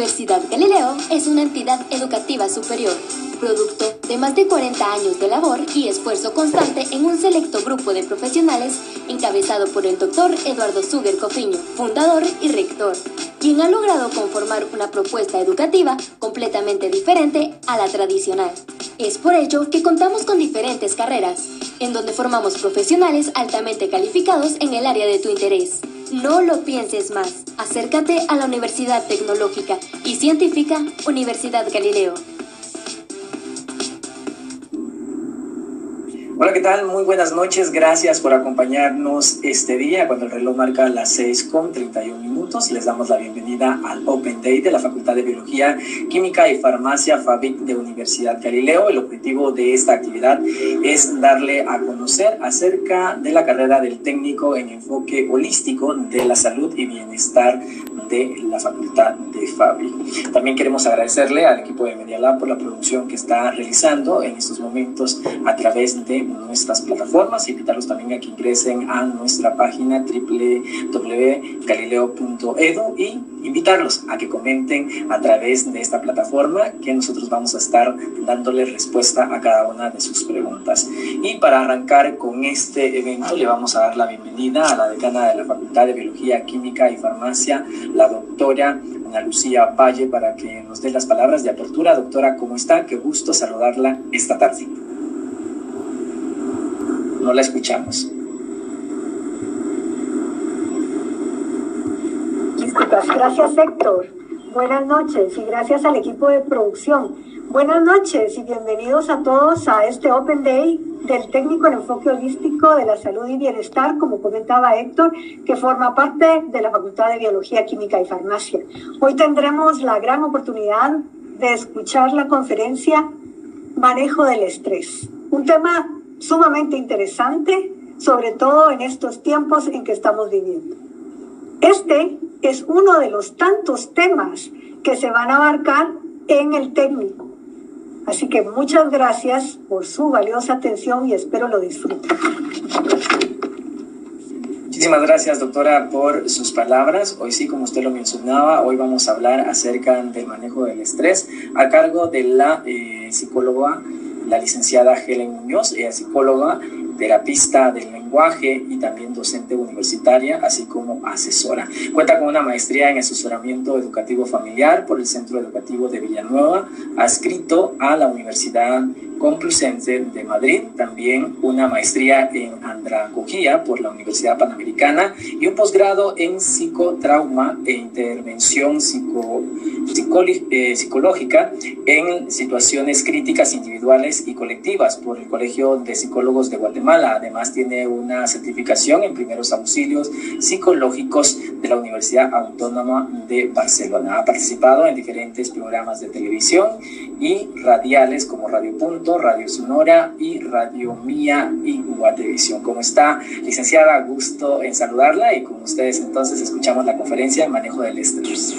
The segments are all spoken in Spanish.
Universidad Galileo es una entidad educativa superior, producto de más de 40 años de labor y esfuerzo constante en un selecto grupo de profesionales encabezado por el doctor Eduardo Suger Cofiño, fundador y rector, quien ha logrado conformar una propuesta educativa completamente diferente a la tradicional. Es por ello que contamos con diferentes carreras, en donde formamos profesionales altamente calificados en el área de tu interés. No lo pienses más. Acércate a la Universidad Tecnológica y Científica Universidad Galileo. Hola, ¿qué tal? Muy buenas noches. Gracias por acompañarnos este día cuando el reloj marca las 6 con 31 minutos. Les damos la bienvenida al Open Day de la Facultad de Biología, Química y Farmacia FABIC de Universidad Galileo. El objetivo de esta actividad es darle a conocer acerca de la carrera del técnico en enfoque holístico de la salud y bienestar de la Facultad de FABIC. También queremos agradecerle al equipo de Media Lab por la producción que está realizando en estos momentos a través de nuestras plataformas. Invitarlos también a que ingresen a nuestra página www.galileo.edu y invitarlos a que comenten a través de esta plataforma que nosotros vamos a estar dándole respuesta a cada una de sus preguntas. Y para arrancar con este evento le vamos a dar la bienvenida a la decana de la Facultad de Biología, Química y Farmacia, la doctora Ana Lucía Valle, para que nos dé las palabras de apertura. Doctora, ¿cómo está? Qué gusto saludarla esta tarde. No la escuchamos. Disculpas, gracias Héctor. Buenas noches y gracias al equipo de producción. Buenas noches y bienvenidos a todos a este Open Day del técnico en enfoque holístico de la salud y bienestar, como comentaba Héctor, que forma parte de la Facultad de Biología, Química y Farmacia. Hoy tendremos la gran oportunidad de escuchar la conferencia Manejo del estrés, un tema sumamente interesante, sobre todo en estos tiempos en que estamos viviendo. Este es uno de los tantos temas que se van a abarcar en el técnico. Así que muchas gracias por su valiosa atención y espero lo disfruten. Muchísimas gracias, doctora, por sus palabras. Hoy sí, como usted lo mencionaba, hoy vamos a hablar acerca del manejo del estrés a cargo de la eh, psicóloga la licenciada Helen Muñoz, es psicóloga, terapista del lenguaje y también docente universitaria, así como asesora. Cuenta con una maestría en asesoramiento educativo familiar por el Centro Educativo de Villanueva, ha escrito a la Universidad Complutense de Madrid, también una maestría en andragogía por la Universidad Panamericana y un posgrado en psicotrauma e intervención psico, eh, psicológica en situaciones críticas individuales y colectivas por el Colegio de Psicólogos de Guatemala. Además tiene una certificación en primeros auxilios psicológicos de la Universidad Autónoma de Barcelona. Ha participado en diferentes programas de televisión y radiales como Radio Punto, Radio Sonora y Radio Mía y Guatevisión. ¿Cómo está, licenciada? Gusto en saludarla y con ustedes entonces escuchamos la conferencia de manejo del estrés.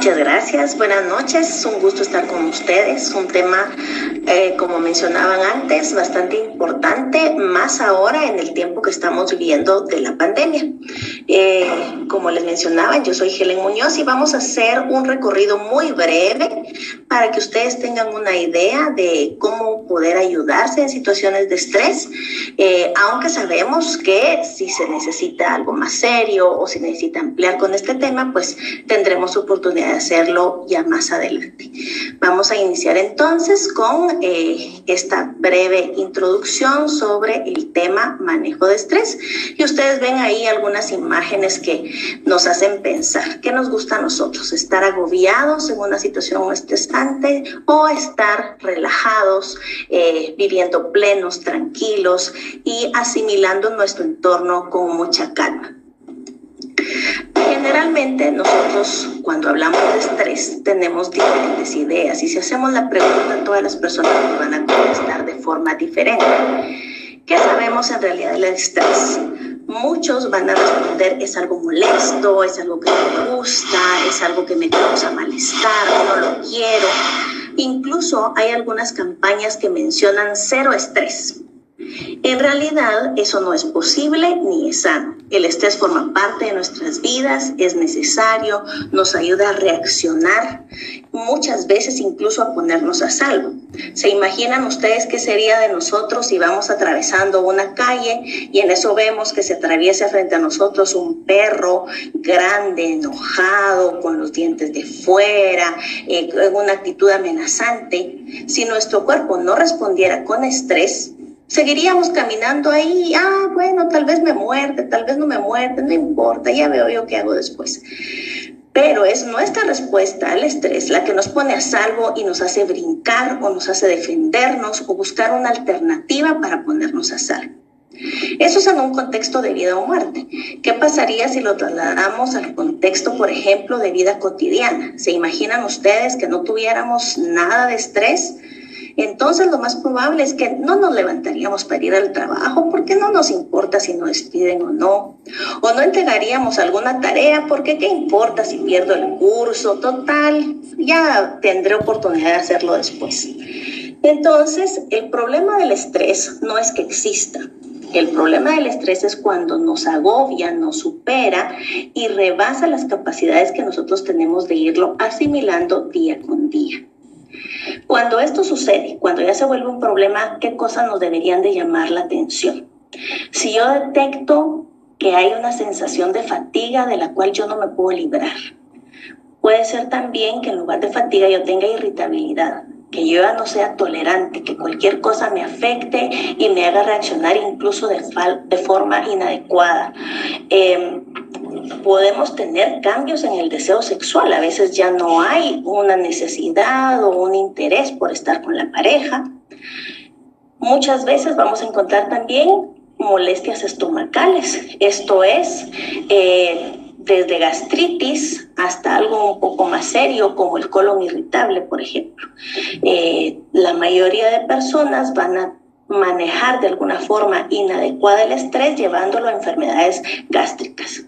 Muchas gracias, buenas noches, es un gusto estar con ustedes. Un tema, eh, como mencionaban antes, bastante importante, más ahora en el tiempo que estamos viviendo de la pandemia. Eh, como les mencionaba, yo soy Helen Muñoz y vamos a hacer un recorrido muy breve para que ustedes tengan una idea de cómo poder ayudarse en situaciones de estrés, eh, aunque sabemos que si se necesita algo más serio o si necesita ampliar con este tema, pues tendremos oportunidad hacerlo ya más adelante. Vamos a iniciar entonces con eh, esta breve introducción sobre el tema manejo de estrés. Y ustedes ven ahí algunas imágenes que nos hacen pensar qué nos gusta a nosotros, estar agobiados en una situación estresante o estar relajados, eh, viviendo plenos, tranquilos y asimilando nuestro entorno con mucha calma. Generalmente nosotros cuando hablamos de estrés tenemos diferentes ideas y si hacemos la pregunta todas las personas nos van a contestar de forma diferente. ¿Qué sabemos en realidad del estrés? Muchos van a responder es algo molesto, es algo que no me gusta, es algo que me causa malestar, no lo quiero. Incluso hay algunas campañas que mencionan cero estrés. En realidad, eso no es posible ni es sano. El estrés forma parte de nuestras vidas, es necesario, nos ayuda a reaccionar, muchas veces incluso a ponernos a salvo. ¿Se imaginan ustedes qué sería de nosotros si vamos atravesando una calle y en eso vemos que se atraviesa frente a nosotros un perro grande, enojado, con los dientes de fuera, eh, en una actitud amenazante? Si nuestro cuerpo no respondiera con estrés, seguiríamos caminando ahí, ah, bueno, tal vez me muerde, tal vez no me muerde, no importa, ya veo yo qué hago después. Pero es nuestra respuesta al estrés la que nos pone a salvo y nos hace brincar o nos hace defendernos o buscar una alternativa para ponernos a salvo. Eso es en un contexto de vida o muerte. ¿Qué pasaría si lo trasladamos al contexto, por ejemplo, de vida cotidiana? ¿Se imaginan ustedes que no tuviéramos nada de estrés? Entonces lo más probable es que no nos levantaríamos para ir al trabajo porque no nos importa si nos despiden o no. O no entregaríamos alguna tarea porque qué importa si pierdo el curso, total, ya tendré oportunidad de hacerlo después. Entonces, el problema del estrés no es que exista. El problema del estrés es cuando nos agobia, nos supera y rebasa las capacidades que nosotros tenemos de irlo asimilando día con día. Cuando esto sucede, cuando ya se vuelve un problema, ¿qué cosas nos deberían de llamar la atención? Si yo detecto que hay una sensación de fatiga de la cual yo no me puedo librar, puede ser también que en lugar de fatiga yo tenga irritabilidad, que yo ya no sea tolerante, que cualquier cosa me afecte y me haga reaccionar incluso de, de forma inadecuada. Eh, podemos tener cambios en el deseo sexual. A veces ya no hay una necesidad o un interés por estar con la pareja. Muchas veces vamos a encontrar también molestias estomacales. Esto es eh, desde gastritis hasta algo un poco más serio como el colon irritable, por ejemplo. Eh, la mayoría de personas van a manejar de alguna forma inadecuada el estrés llevándolo a enfermedades gástricas.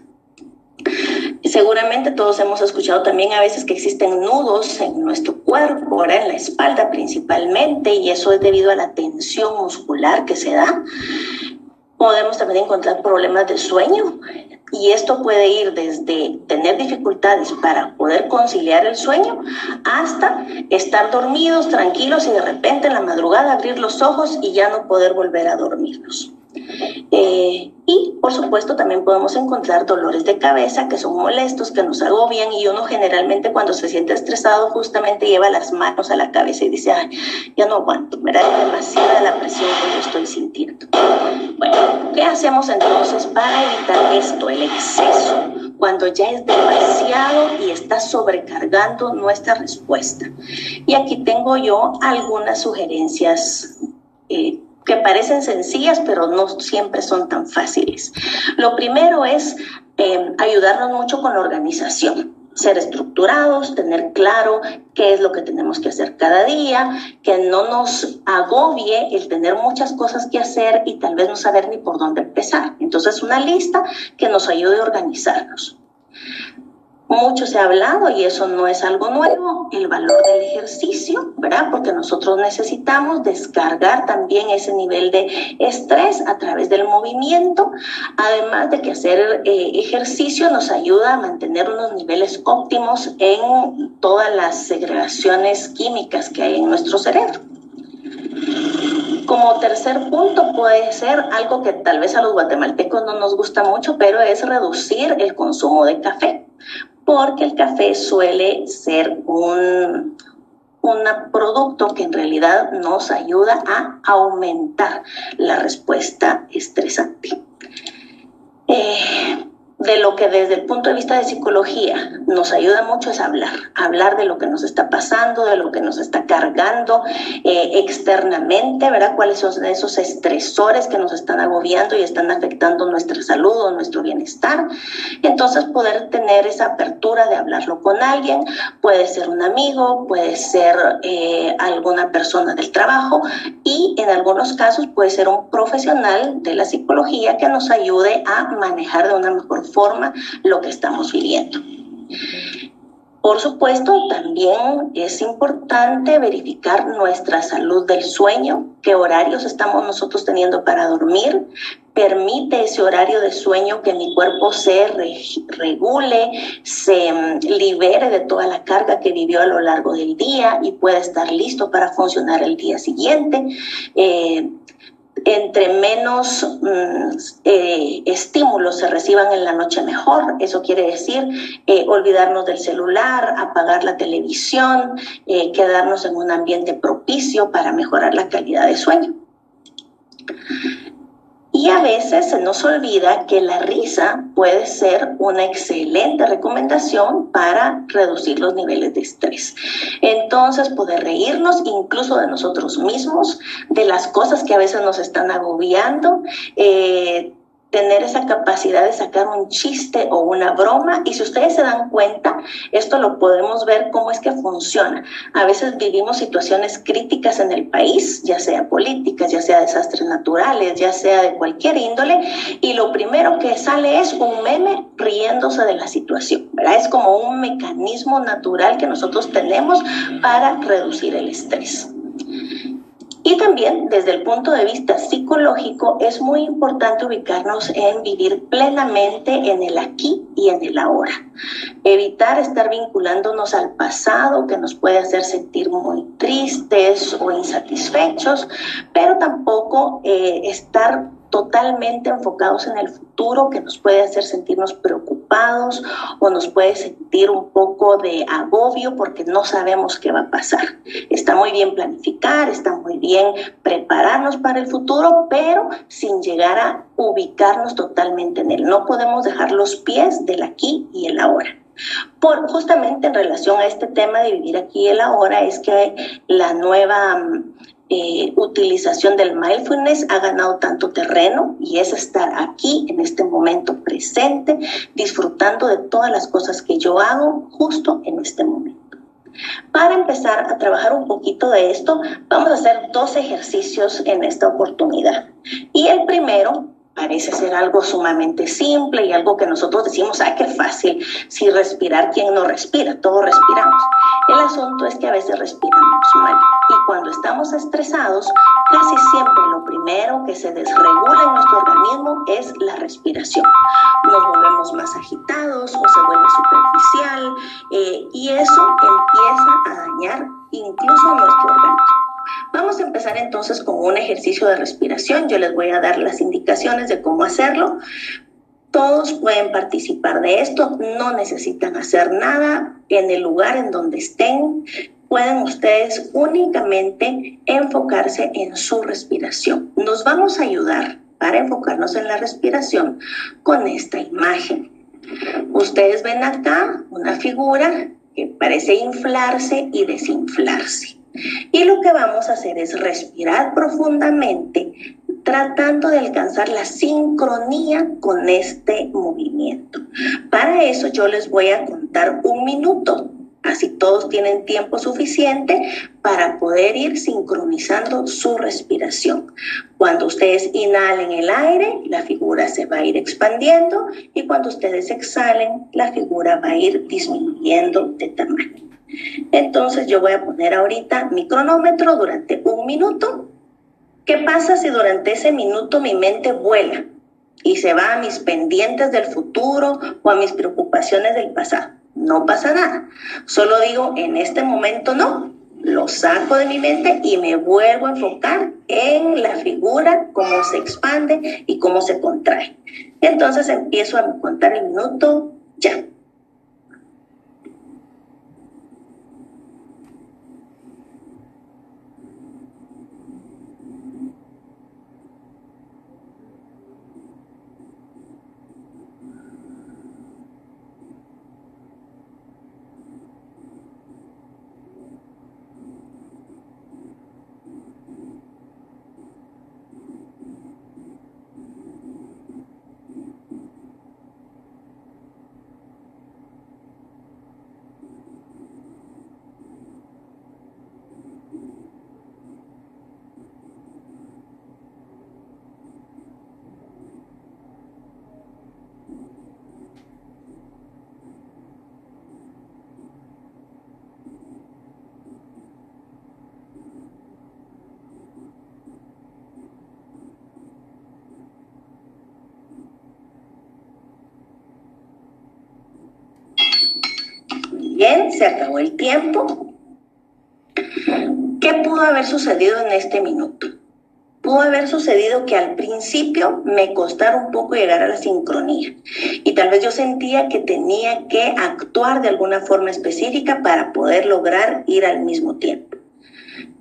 Seguramente todos hemos escuchado también a veces que existen nudos en nuestro cuerpo, en la espalda principalmente, y eso es debido a la tensión muscular que se da. Podemos también encontrar problemas de sueño, y esto puede ir desde tener dificultades para poder conciliar el sueño hasta estar dormidos, tranquilos y de repente en la madrugada abrir los ojos y ya no poder volver a dormirnos. Eh, y por supuesto también podemos encontrar dolores de cabeza que son molestos, que nos agobian y uno generalmente cuando se siente estresado justamente lleva las manos a la cabeza y dice, Ay, ya no aguanto, me da demasiada la presión que yo estoy sintiendo. Bueno, ¿qué hacemos entonces para evitar esto, el exceso? Cuando ya es demasiado y está sobrecargando nuestra respuesta. Y aquí tengo yo algunas sugerencias. Eh, que parecen sencillas, pero no siempre son tan fáciles. Lo primero es eh, ayudarnos mucho con la organización ser estructurados, tener claro qué es lo que tenemos que hacer cada día, que no nos agobie el tener muchas cosas que hacer y tal vez no saber ni por dónde empezar. Entonces, una lista que nos ayude a organizarnos. Mucho se ha hablado y eso no es algo nuevo, el valor del ejercicio, ¿verdad? Porque nosotros necesitamos descargar también ese nivel de estrés a través del movimiento, además de que hacer eh, ejercicio nos ayuda a mantener unos niveles óptimos en todas las segregaciones químicas que hay en nuestro cerebro. Como tercer punto puede ser algo que tal vez a los guatemaltecos no nos gusta mucho, pero es reducir el consumo de café porque el café suele ser un, producto que en realidad nos ayuda a aumentar la respuesta estresante. Eh, de lo que desde el punto de vista de psicología nos ayuda mucho es hablar, hablar de lo que nos está pasando, de lo que nos está cargando eh, externamente, ¿verdad? Cuáles son esos estresores que nos están agobiando y están afectando nuestra salud o nuestro bienestar. Entonces poder tener esa apertura de hablarlo con alguien, puede ser un amigo, puede ser eh, alguna persona del trabajo y en algunos casos puede ser un profesional de la psicología que nos ayude a manejar de una mejor forma lo que estamos viviendo. Por supuesto, también es importante verificar nuestra salud del sueño, qué horarios estamos nosotros teniendo para dormir. Permite ese horario de sueño que mi cuerpo se regule, se mm, libere de toda la carga que vivió a lo largo del día y pueda estar listo para funcionar el día siguiente. Eh, entre menos mm, eh, estímulos se reciban en la noche mejor. Eso quiere decir eh, olvidarnos del celular, apagar la televisión, eh, quedarnos en un ambiente propicio para mejorar la calidad de sueño. Y a veces se nos olvida que la risa puede ser una excelente recomendación para reducir los niveles de estrés. Entonces, poder reírnos incluso de nosotros mismos, de las cosas que a veces nos están agobiando, eh, tener esa capacidad de sacar un chiste o una broma. Y si ustedes se dan cuenta, esto lo podemos ver cómo es que funciona. A veces vivimos situaciones críticas en el país, ya sea políticas, ya sea desastres naturales, ya sea de cualquier índole, y lo primero que sale es un meme riéndose de la situación. ¿verdad? Es como un mecanismo natural que nosotros tenemos para reducir el estrés. Y también desde el punto de vista psicológico es muy importante ubicarnos en vivir plenamente en el aquí y en el ahora. Evitar estar vinculándonos al pasado que nos puede hacer sentir muy tristes o insatisfechos, pero tampoco eh, estar totalmente enfocados en el futuro que nos puede hacer sentirnos preocupados o nos puede sentir un poco de agobio porque no sabemos qué va a pasar. Está muy bien planificar, está muy bien prepararnos para el futuro, pero sin llegar a ubicarnos totalmente en él. No podemos dejar los pies del aquí y el ahora. Por, justamente en relación a este tema de vivir aquí y el ahora es que la nueva eh, utilización del mindfulness ha ganado tanto terreno y es estar aquí en este momento presente, disfrutando de todas las cosas que yo hago justo en este momento. Para empezar a trabajar un poquito de esto, vamos a hacer dos ejercicios en esta oportunidad. Y el primero parece ser algo sumamente simple y algo que nosotros decimos, ah, qué fácil, si respirar, ¿quién no respira? Todos respiramos. El asunto es que a veces respiramos mal cuando estamos estresados, casi siempre lo primero que se desregula en nuestro organismo es la respiración. Nos volvemos más agitados o se vuelve superficial eh, y eso empieza a dañar incluso nuestro organismo. Vamos a empezar entonces con un ejercicio de respiración. Yo les voy a dar las indicaciones de cómo hacerlo. Todos pueden participar de esto, no necesitan hacer nada en el lugar en donde estén. Pueden ustedes únicamente enfocarse en su respiración. Nos vamos a ayudar para enfocarnos en la respiración con esta imagen. Ustedes ven acá una figura que parece inflarse y desinflarse. Y lo que vamos a hacer es respirar profundamente, tratando de alcanzar la sincronía con este movimiento. Para eso yo les voy a contar un minuto. Así todos tienen tiempo suficiente para poder ir sincronizando su respiración. Cuando ustedes inhalen el aire, la figura se va a ir expandiendo y cuando ustedes exhalen, la figura va a ir disminuyendo de tamaño. Entonces yo voy a poner ahorita mi cronómetro durante un minuto. ¿Qué pasa si durante ese minuto mi mente vuela y se va a mis pendientes del futuro o a mis preocupaciones del pasado? No pasa nada. Solo digo, en este momento no. Lo saco de mi mente y me vuelvo a enfocar en la figura, cómo se expande y cómo se contrae. Entonces empiezo a contar el minuto ya. Bien, se acabó el tiempo. ¿Qué pudo haber sucedido en este minuto? Pudo haber sucedido que al principio me costara un poco llegar a la sincronía y tal vez yo sentía que tenía que actuar de alguna forma específica para poder lograr ir al mismo tiempo.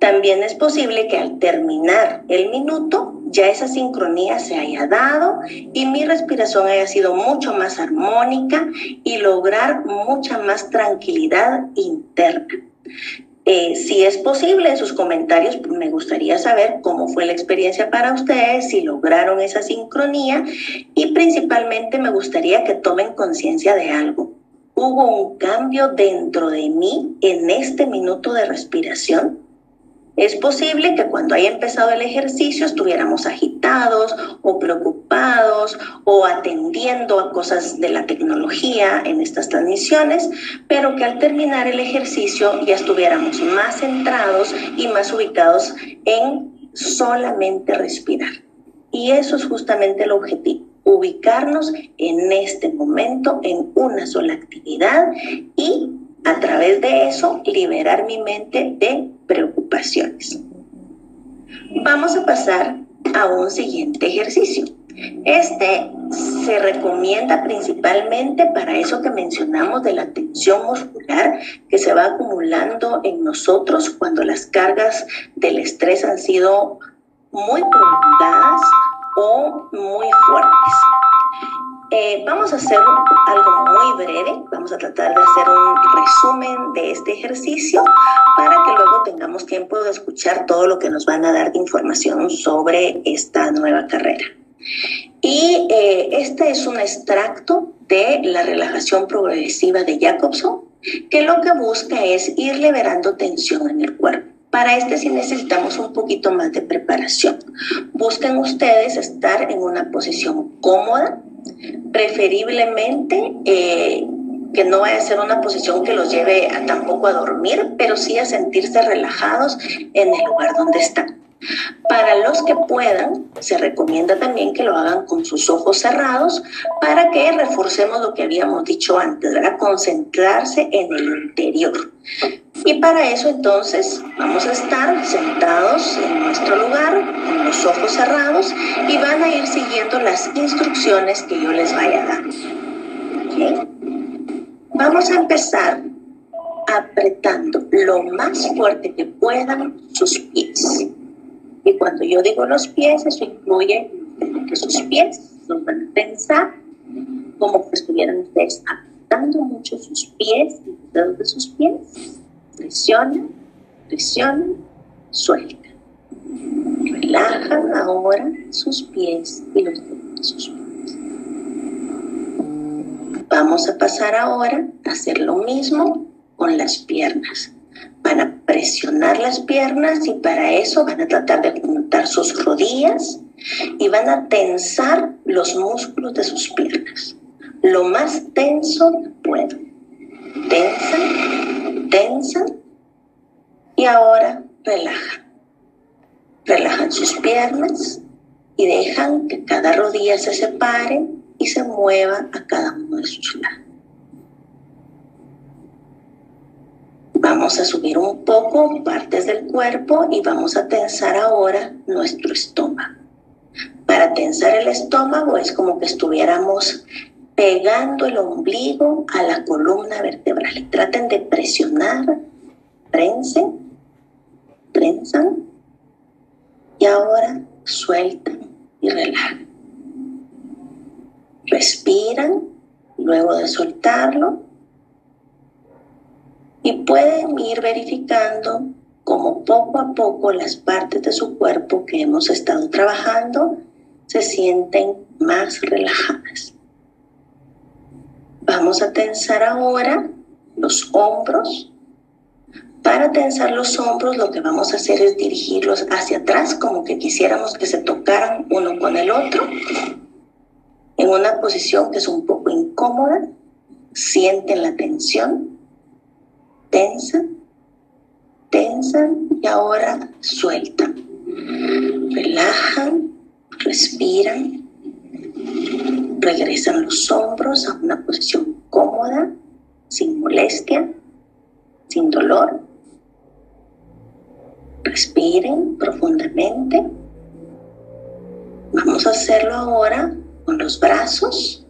También es posible que al terminar el minuto ya esa sincronía se haya dado y mi respiración haya sido mucho más armónica y lograr mucha más tranquilidad interna. Eh, si es posible, en sus comentarios me gustaría saber cómo fue la experiencia para ustedes, si lograron esa sincronía y principalmente me gustaría que tomen conciencia de algo. ¿Hubo un cambio dentro de mí en este minuto de respiración? Es posible que cuando haya empezado el ejercicio estuviéramos agitados o preocupados o atendiendo a cosas de la tecnología en estas transmisiones, pero que al terminar el ejercicio ya estuviéramos más centrados y más ubicados en solamente respirar. Y eso es justamente el objetivo, ubicarnos en este momento en una sola actividad y a través de eso liberar mi mente de preocupaciones. Vamos a pasar a un siguiente ejercicio. Este se recomienda principalmente para eso que mencionamos de la tensión muscular que se va acumulando en nosotros cuando las cargas del estrés han sido muy prolongadas o muy fuertes. Eh, vamos a hacer algo muy breve, vamos a tratar de hacer un resumen de este ejercicio para que luego tengamos tiempo de escuchar todo lo que nos van a dar de información sobre esta nueva carrera. Y eh, este es un extracto de la relajación progresiva de Jacobson, que lo que busca es ir liberando tensión en el cuerpo. Para este sí necesitamos un poquito más de preparación. Busquen ustedes estar en una posición cómoda, preferiblemente eh, que no vaya a ser una posición que los lleve a, tampoco a dormir, pero sí a sentirse relajados en el lugar donde están. Para los que puedan, se recomienda también que lo hagan con sus ojos cerrados para que reforcemos lo que habíamos dicho antes, ¿verdad? Concentrarse en el interior. Y para eso entonces vamos a estar sentados en nuestro lugar, con los ojos cerrados, y van a ir siguiendo las instrucciones que yo les vaya a dar. Vamos a empezar apretando lo más fuerte que puedan sus pies. Y cuando yo digo los pies, eso incluye que sus pies los van a pensar como que estuvieran ustedes apretando mucho sus pies los dedos de sus pies. Presiona, presiona, suelta. Relajan ahora sus pies y los dedos de sus pies. Vamos a pasar ahora a hacer lo mismo con las piernas. Van a presionar las piernas y para eso van a tratar de juntar sus rodillas y van a tensar los músculos de sus piernas. Lo más tenso que puedan. Tensan, tensan y ahora relajan. Relajan sus piernas y dejan que cada rodilla se separe y se mueva a cada uno de sus lados. Vamos a subir un poco partes del cuerpo y vamos a tensar ahora nuestro estómago. Para tensar el estómago es como que estuviéramos pegando el ombligo a la columna vertebral. Traten de presionar, prensen, prensan y ahora sueltan y relajan. Respiran, luego de soltarlo, y pueden ir verificando cómo poco a poco las partes de su cuerpo que hemos estado trabajando se sienten más relajadas. Vamos a tensar ahora los hombros. Para tensar los hombros lo que vamos a hacer es dirigirlos hacia atrás como que quisiéramos que se tocaran uno con el otro en una posición que es un poco incómoda. Sienten la tensión tensan, tensan y ahora sueltan. Relajan, respiran, regresan los hombros a una posición cómoda, sin molestia, sin dolor. Respiren profundamente. Vamos a hacerlo ahora con los brazos.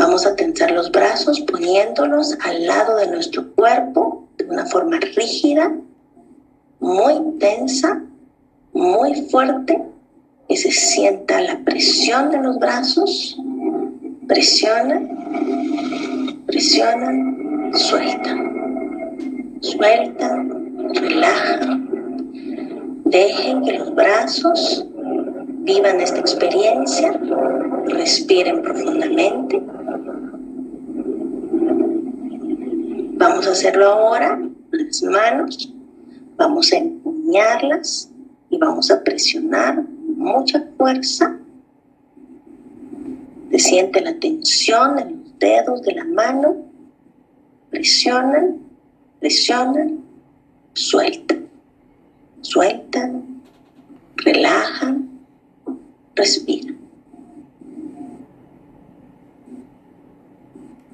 Vamos a tensar los brazos poniéndolos al lado de nuestro cuerpo de una forma rígida, muy tensa, muy fuerte, que se sienta la presión de los brazos. Presiona, presiona, suelta, suelta, relaja. Dejen que los brazos vivan esta experiencia, respiren profundamente. Vamos a hacerlo ahora, las manos, vamos a empuñarlas y vamos a presionar mucha fuerza. Se siente la tensión en los dedos de la mano. Presionan, presionan, sueltan, sueltan, relajan, respiran.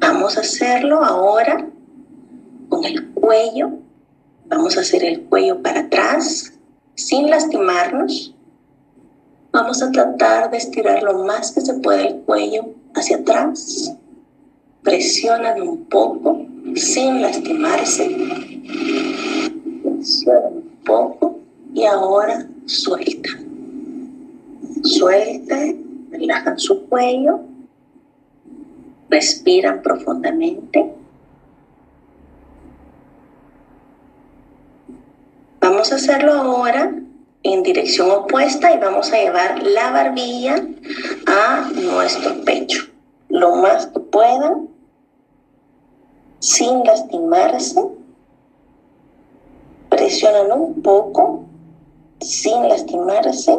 Vamos a hacerlo ahora con el cuello. Vamos a hacer el cuello para atrás sin lastimarnos. Vamos a tratar de estirar lo más que se pueda el cuello hacia atrás. Presionan un poco sin lastimarse. Presionan un poco y ahora sueltan. Sueltan, relajan su cuello, respiran profundamente. Vamos a hacerlo ahora en dirección opuesta y vamos a llevar la barbilla a nuestro pecho. Lo más que puedan, sin lastimarse. Presionan un poco, sin lastimarse.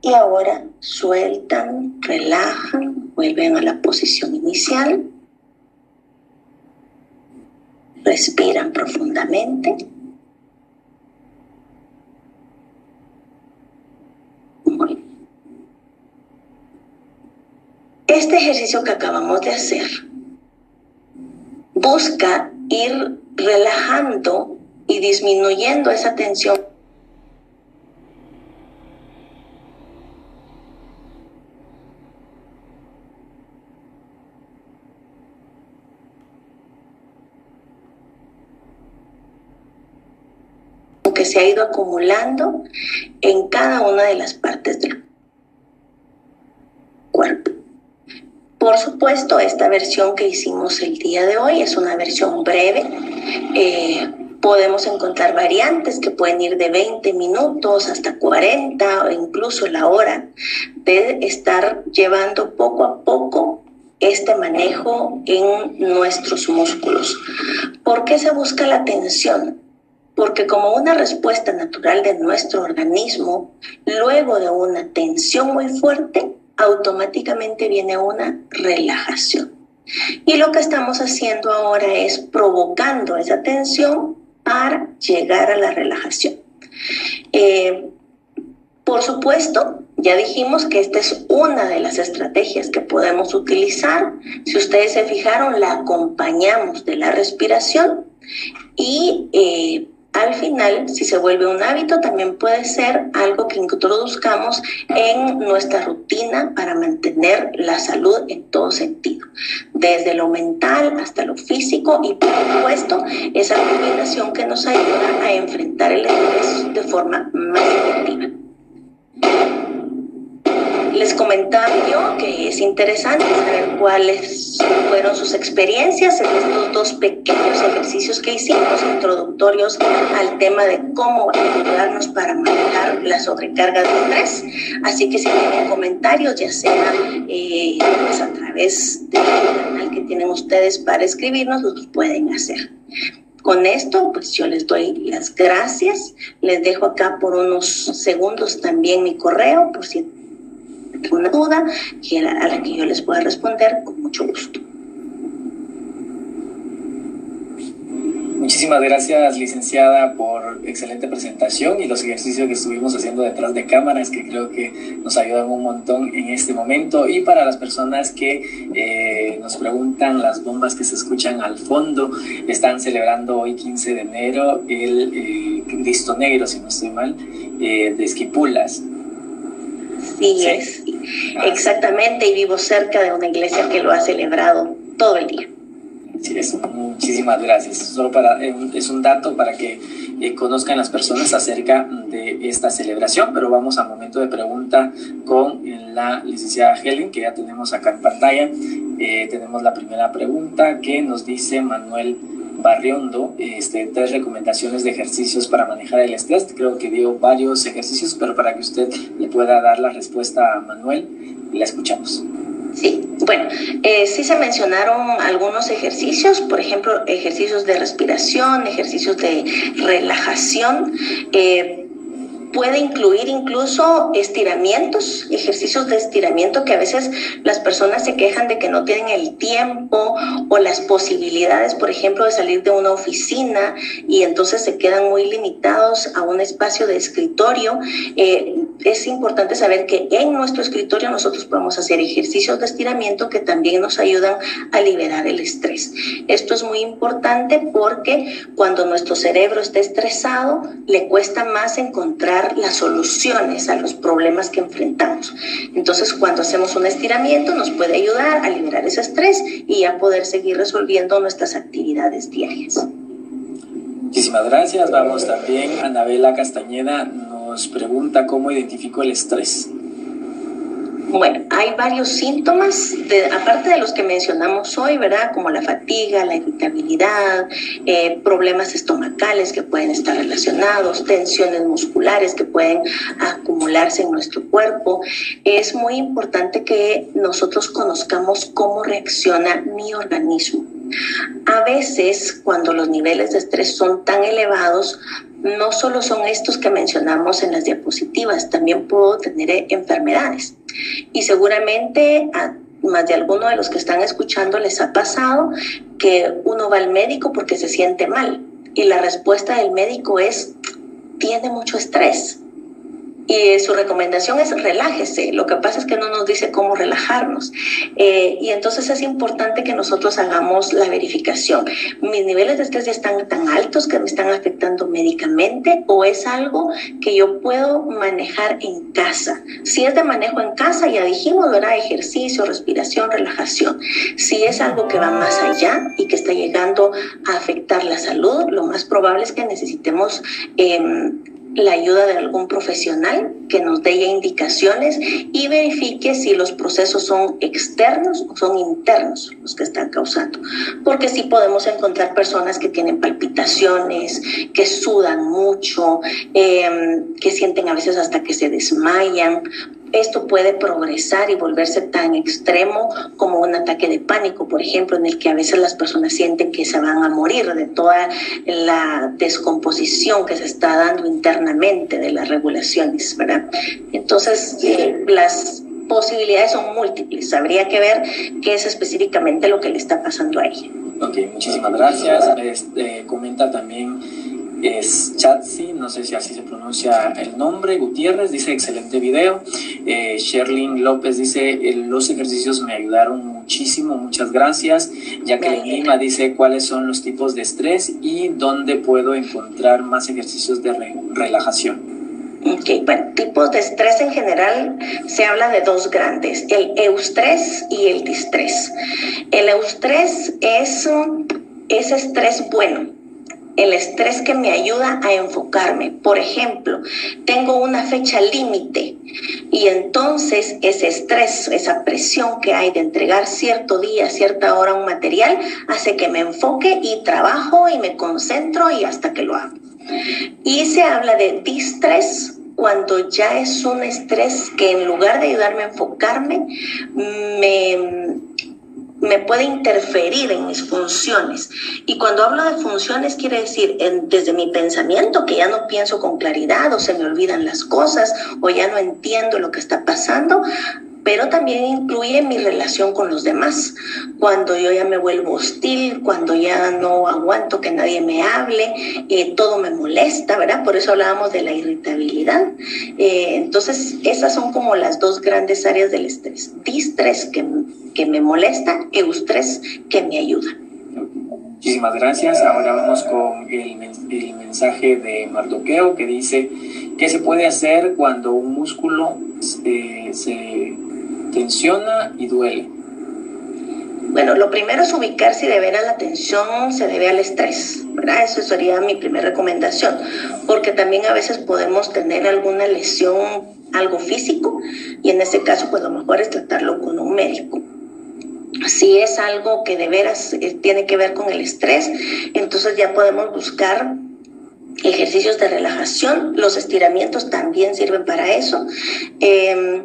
Y ahora sueltan, relajan, vuelven a la posición inicial. Respiran profundamente. Este ejercicio que acabamos de hacer busca ir relajando y disminuyendo esa tensión se ha ido acumulando en cada una de las partes del cuerpo. Por supuesto, esta versión que hicimos el día de hoy es una versión breve. Eh, podemos encontrar variantes que pueden ir de 20 minutos hasta 40 o incluso la hora de estar llevando poco a poco este manejo en nuestros músculos. ¿Por qué se busca la tensión? Porque como una respuesta natural de nuestro organismo, luego de una tensión muy fuerte, automáticamente viene una relajación. Y lo que estamos haciendo ahora es provocando esa tensión para llegar a la relajación. Eh, por supuesto, ya dijimos que esta es una de las estrategias que podemos utilizar. Si ustedes se fijaron, la acompañamos de la respiración y eh, al final, si se vuelve un hábito, también puede ser algo que introduzcamos en nuestra rutina para mantener la salud en todo sentido, desde lo mental hasta lo físico y por supuesto esa combinación que nos ayuda a enfrentar el estrés de forma más efectiva. Les comentaba yo que es interesante saber cuáles fueron sus experiencias en estos dos pequeños ejercicios que hicimos, introductorios al tema de cómo ayudarnos para manejar la sobrecarga de estrés. Así que si tienen comentarios, ya sea eh, pues a través del canal que tienen ustedes para escribirnos, los pueden hacer. Con esto, pues yo les doy las gracias. Les dejo acá por unos segundos también mi correo, por si una duda a la que yo les pueda responder con mucho gusto. Muchísimas gracias, licenciada, por excelente presentación y los ejercicios que estuvimos haciendo detrás de cámaras, que creo que nos ayudan un montón en este momento. Y para las personas que eh, nos preguntan, las bombas que se escuchan al fondo, están celebrando hoy 15 de enero el eh, Negro, si no estoy mal, eh, de Esquipulas. Sí, es. Exactamente, y vivo cerca de una iglesia que lo ha celebrado todo el día. Sí, eso. Muchísimas gracias. Solo para, eh, es un dato para que eh, conozcan las personas acerca de esta celebración, pero vamos al momento de pregunta con la licenciada Helen, que ya tenemos acá en pantalla. Eh, tenemos la primera pregunta que nos dice Manuel Barriondo, este, tres recomendaciones de ejercicios para manejar el estrés. Creo que dio varios ejercicios, pero para que usted le pueda dar la respuesta a Manuel, la escuchamos. Sí, bueno, eh, sí se mencionaron algunos ejercicios, por ejemplo, ejercicios de respiración, ejercicios de relajación. Eh, puede incluir incluso estiramientos, ejercicios de estiramiento que a veces las personas se quejan de que no tienen el tiempo o las posibilidades, por ejemplo, de salir de una oficina y entonces se quedan muy limitados a un espacio de escritorio. Eh, es importante saber que en nuestro escritorio nosotros podemos hacer ejercicios de estiramiento que también nos ayudan a liberar el estrés. Esto es muy importante porque cuando nuestro cerebro está estresado, le cuesta más encontrar las soluciones a los problemas que enfrentamos. Entonces, cuando hacemos un estiramiento, nos puede ayudar a liberar ese estrés y a poder seguir resolviendo nuestras actividades diarias. Muchísimas gracias. Vamos también, Anabela Castañeda nos pregunta cómo identifico el estrés. Bueno, hay varios síntomas, de, aparte de los que mencionamos hoy, ¿verdad? Como la fatiga, la irritabilidad, eh, problemas estomacales que pueden estar relacionados, tensiones musculares que pueden acumularse en nuestro cuerpo. Es muy importante que nosotros conozcamos cómo reacciona mi organismo. A veces, cuando los niveles de estrés son tan elevados, no solo son estos que mencionamos en las diapositivas, también puedo tener enfermedades. Y seguramente a más de alguno de los que están escuchando les ha pasado que uno va al médico porque se siente mal y la respuesta del médico es, tiene mucho estrés y su recomendación es relájese. Lo que pasa es que no nos dice cómo relajarnos. Eh, y entonces es importante que nosotros hagamos la verificación. ¿Mis niveles de estrés ya están tan altos que me están afectando médicamente o es algo que yo puedo manejar en casa? Si es de manejo en casa, ya dijimos, ¿verdad? Ejercicio, respiración, relajación. Si es algo que va más allá y que está llegando a afectar la salud, lo más probable es que necesitemos... Eh, la ayuda de algún profesional que nos dé indicaciones y verifique si los procesos son externos o son internos los que están causando. Porque sí podemos encontrar personas que tienen palpitaciones, que sudan mucho, em, que sienten a veces hasta que se desmayan esto puede progresar y volverse tan extremo como un ataque de pánico, por ejemplo, en el que a veces las personas sienten que se van a morir de toda la descomposición que se está dando internamente de las regulaciones, ¿verdad? Entonces, eh, las posibilidades son múltiples. Habría que ver qué es específicamente lo que le está pasando a ella. Ok, muchísimas gracias. Este, comenta también es Chatsi, no sé si así se pronuncia el nombre, Gutiérrez, dice excelente video. Eh, Sherlyn López dice los ejercicios me ayudaron muchísimo, muchas gracias. Jacqueline Lima dice cuáles son los tipos de estrés y dónde puedo encontrar más ejercicios de relajación. Ok, bueno, tipos de estrés en general se habla de dos grandes, el eustrés y el distrés. El eustrés es, es estrés bueno, el estrés que me ayuda a enfocarme. Por ejemplo, tengo una fecha límite y entonces ese estrés, esa presión que hay de entregar cierto día, cierta hora un material, hace que me enfoque y trabajo y me concentro y hasta que lo hago. Y se habla de distrés cuando ya es un estrés que en lugar de ayudarme a enfocarme, me me puede interferir en mis funciones. Y cuando hablo de funciones, quiere decir desde mi pensamiento, que ya no pienso con claridad o se me olvidan las cosas o ya no entiendo lo que está pasando, pero también incluye mi relación con los demás. Cuando yo ya me vuelvo hostil, cuando ya no aguanto que nadie me hable, eh, todo me molesta, ¿verdad? Por eso hablábamos de la irritabilidad. Eh, entonces, esas son como las dos grandes áreas del estrés. Distrés que, que me molesta, eustrés que me ayuda. Muchísimas gracias. Ahora vamos con el, el mensaje de Mardoqueo que dice, ¿qué se puede hacer cuando un músculo eh, se tensiona y duele? Bueno, lo primero es ubicar si de veras la tensión se debe al estrés, ¿verdad? Eso sería mi primera recomendación, porque también a veces podemos tener alguna lesión, algo físico, y en ese caso, pues lo mejor es tratarlo con un médico. Si es algo que de veras eh, tiene que ver con el estrés, entonces ya podemos buscar ejercicios de relajación. Los estiramientos también sirven para eso. Eh,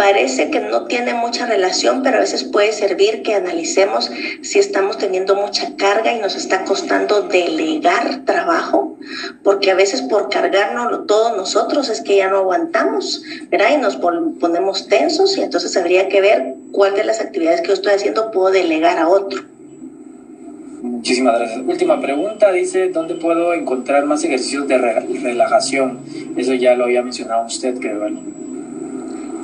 parece que no tiene mucha relación, pero a veces puede servir que analicemos si estamos teniendo mucha carga y nos está costando delegar trabajo, porque a veces por cargarnos todo nosotros es que ya no aguantamos, ¿verdad? Y nos ponemos tensos y entonces habría que ver cuál de las actividades que yo estoy haciendo puedo delegar a otro. Muchísimas gracias. Última pregunta, dice, ¿dónde puedo encontrar más ejercicios de relajación? Eso ya lo había mencionado usted, creo.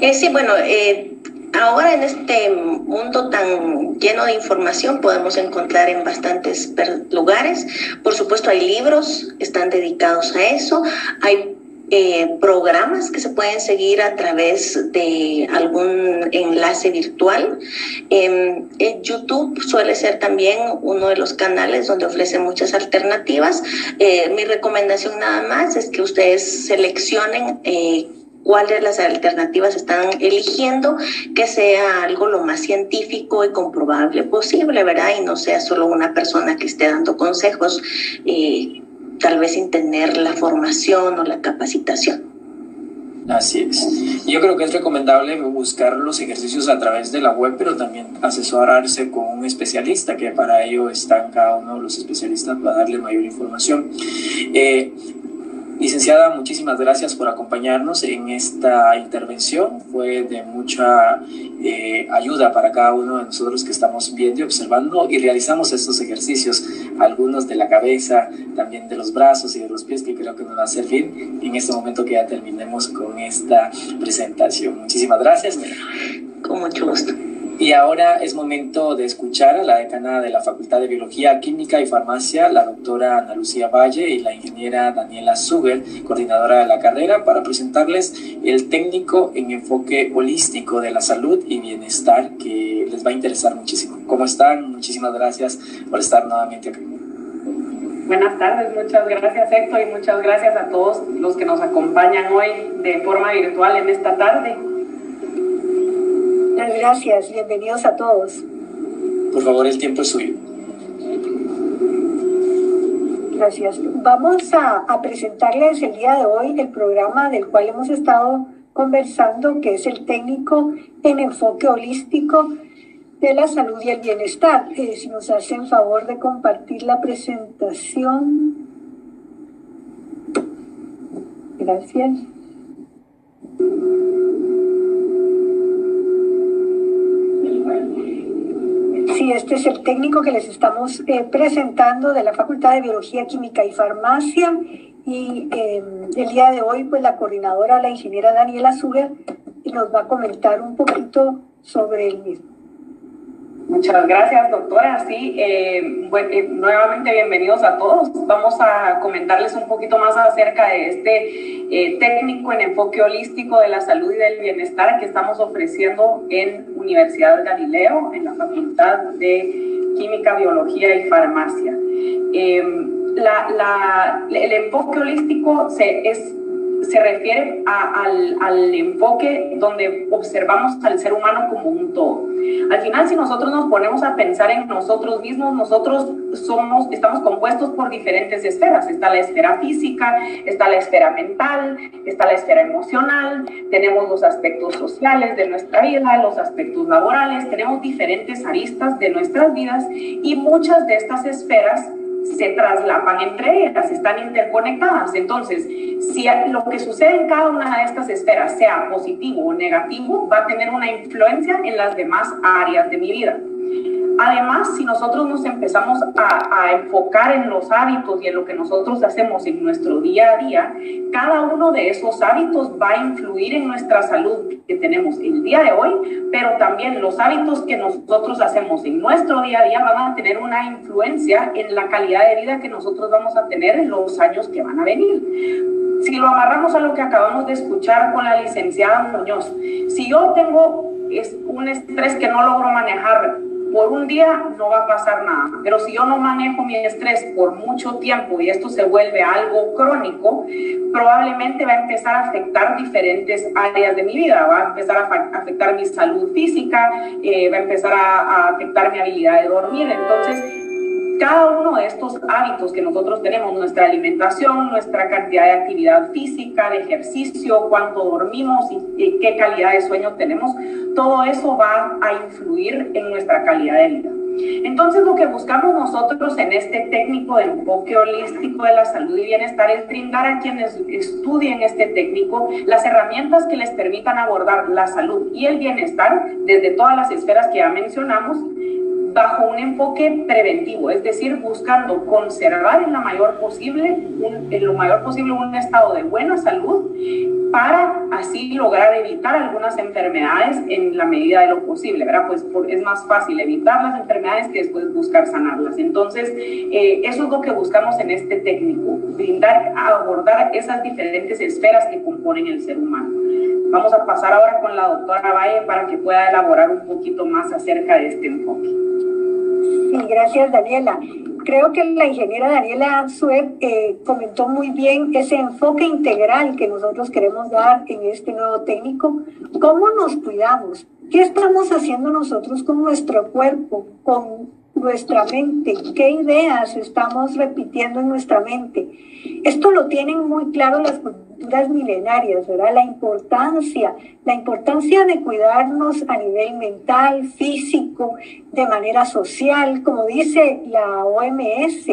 Eh, sí, bueno, eh, ahora en este mundo tan lleno de información podemos encontrar en bastantes lugares. Por supuesto, hay libros, están dedicados a eso. Hay eh, programas que se pueden seguir a través de algún enlace virtual. en YouTube suele ser también uno de los canales donde ofrece muchas alternativas. mi recomendación nada más es que ustedes seleccionen cuáles las alternativas están eligiendo, que sea algo lo más científico y comprobable posible, ¿verdad? Y no sea solo una persona que esté dando consejos, eh, tal vez sin tener la formación o la capacitación. Así es. Yo creo que es recomendable buscar los ejercicios a través de la web, pero también asesorarse con un especialista, que para ello están cada uno de los especialistas para darle mayor información. Eh, Licenciada, muchísimas gracias por acompañarnos en esta intervención. Fue de mucha eh, ayuda para cada uno de nosotros que estamos viendo y observando y realizamos estos ejercicios, algunos de la cabeza, también de los brazos y de los pies, que creo que nos va a servir en este momento que ya terminemos con esta presentación. Muchísimas gracias. Con mucho gusto. Y ahora es momento de escuchar a la decana de la Facultad de Biología, Química y Farmacia, la doctora Ana Lucía Valle y la ingeniera Daniela Suger, coordinadora de la carrera, para presentarles el técnico en enfoque holístico de la salud y bienestar que les va a interesar muchísimo. ¿Cómo están? Muchísimas gracias por estar nuevamente aquí. Buenas tardes, muchas gracias Héctor y muchas gracias a todos los que nos acompañan hoy de forma virtual en esta tarde. Muchas gracias, bienvenidos a todos. Por favor, el tiempo es suyo. Gracias. Vamos a, a, presentarles el día de hoy el programa del cual hemos estado conversando, que es el técnico en enfoque holístico de la salud y el bienestar. Eh, si nos hacen favor de compartir la presentación. Gracias. Sí, este es el técnico que les estamos eh, presentando de la Facultad de Biología, Química y Farmacia. Y eh, el día de hoy, pues la coordinadora, la ingeniera Daniela Zuger, nos va a comentar un poquito sobre el mismo. Muchas gracias, doctora. Sí, eh, eh, nuevamente bienvenidos a todos. Vamos a comentarles un poquito más acerca de este eh, técnico en enfoque holístico de la salud y del bienestar que estamos ofreciendo en Universidad Galileo, en la Facultad de Química, Biología y Farmacia. El enfoque holístico se, es se refiere al, al, enfoque donde observamos al ser humano como un todo. Al final, si nosotros nos ponemos a pensar en nosotros mismos, nosotros somos, estamos compuestos por diferentes esferas. Está la esfera física, está la esfera mental, está la esfera emocional, tenemos los aspectos sociales de nuestra vida, los aspectos laborales, tenemos diferentes aristas de nuestras vidas y muchas de estas esferas se traslapan entre ellas, están interconectadas. Entonces, si lo que sucede en cada una de estas esferas, sea positivo o negativo, va a tener una influencia en las demás áreas de mi vida. Además, si nosotros nos empezamos a, enfocar en los hábitos y en lo que nosotros hacemos en nuestro día a día, cada uno de esos hábitos va a influir en nuestra salud que tenemos el día de hoy, pero también los hábitos que nosotros hacemos en nuestro día a día van a tener una influencia en la calidad de vida que nosotros vamos a tener en los años que van a venir. Si lo amarramos a lo que acabamos de escuchar con la licenciada Muñoz, si yo tengo un estrés que no logro manejar por un día no va a pasar nada, pero si yo no manejo mi estrés por mucho tiempo y esto se vuelve algo crónico, probablemente va a empezar a afectar diferentes áreas de mi vida, va a empezar a afectar mi salud física, eh, va a empezar a, a afectar mi habilidad de dormir, entonces cada uno de estos hábitos que nosotros tenemos, nuestra alimentación, nuestra cantidad de actividad física, de ejercicio, cuánto dormimos y, qué calidad de sueño tenemos, todo eso va a influir en nuestra calidad de vida. Entonces lo que buscamos nosotros en este técnico de enfoque holístico de la salud y bienestar es brindar a quienes estudien este técnico las herramientas que les permitan abordar la salud y el bienestar desde todas las esferas que ya mencionamos bajo un enfoque preventivo, es decir, buscando conservar en, la mayor posible, en lo mayor posible un estado de buena salud para así lograr evitar algunas enfermedades en la medida de lo posible, ¿verdad? Pues es más fácil evitar las enfermedades que después buscar sanarlas. Entonces, eh, eso es lo que buscamos en este técnico, brindar, abordar esas diferentes esferas que componen el ser humano. Vamos a pasar ahora con la doctora Valle para que pueda elaborar un poquito más acerca de este enfoque. Sí, gracias Daniela. Creo que la ingeniera Daniela Anzuet eh, comentó muy bien ese enfoque integral que nosotros queremos dar en este nuevo técnico. ¿Cómo nos cuidamos? ¿Qué estamos haciendo nosotros con nuestro cuerpo, con nuestra mente? ¿Qué ideas estamos repitiendo en nuestra mente? Esto lo tienen muy claro las culturas milenarias, ¿verdad? La importancia, la importancia de cuidarnos a nivel mental, físico, de manera social, como dice la OMS.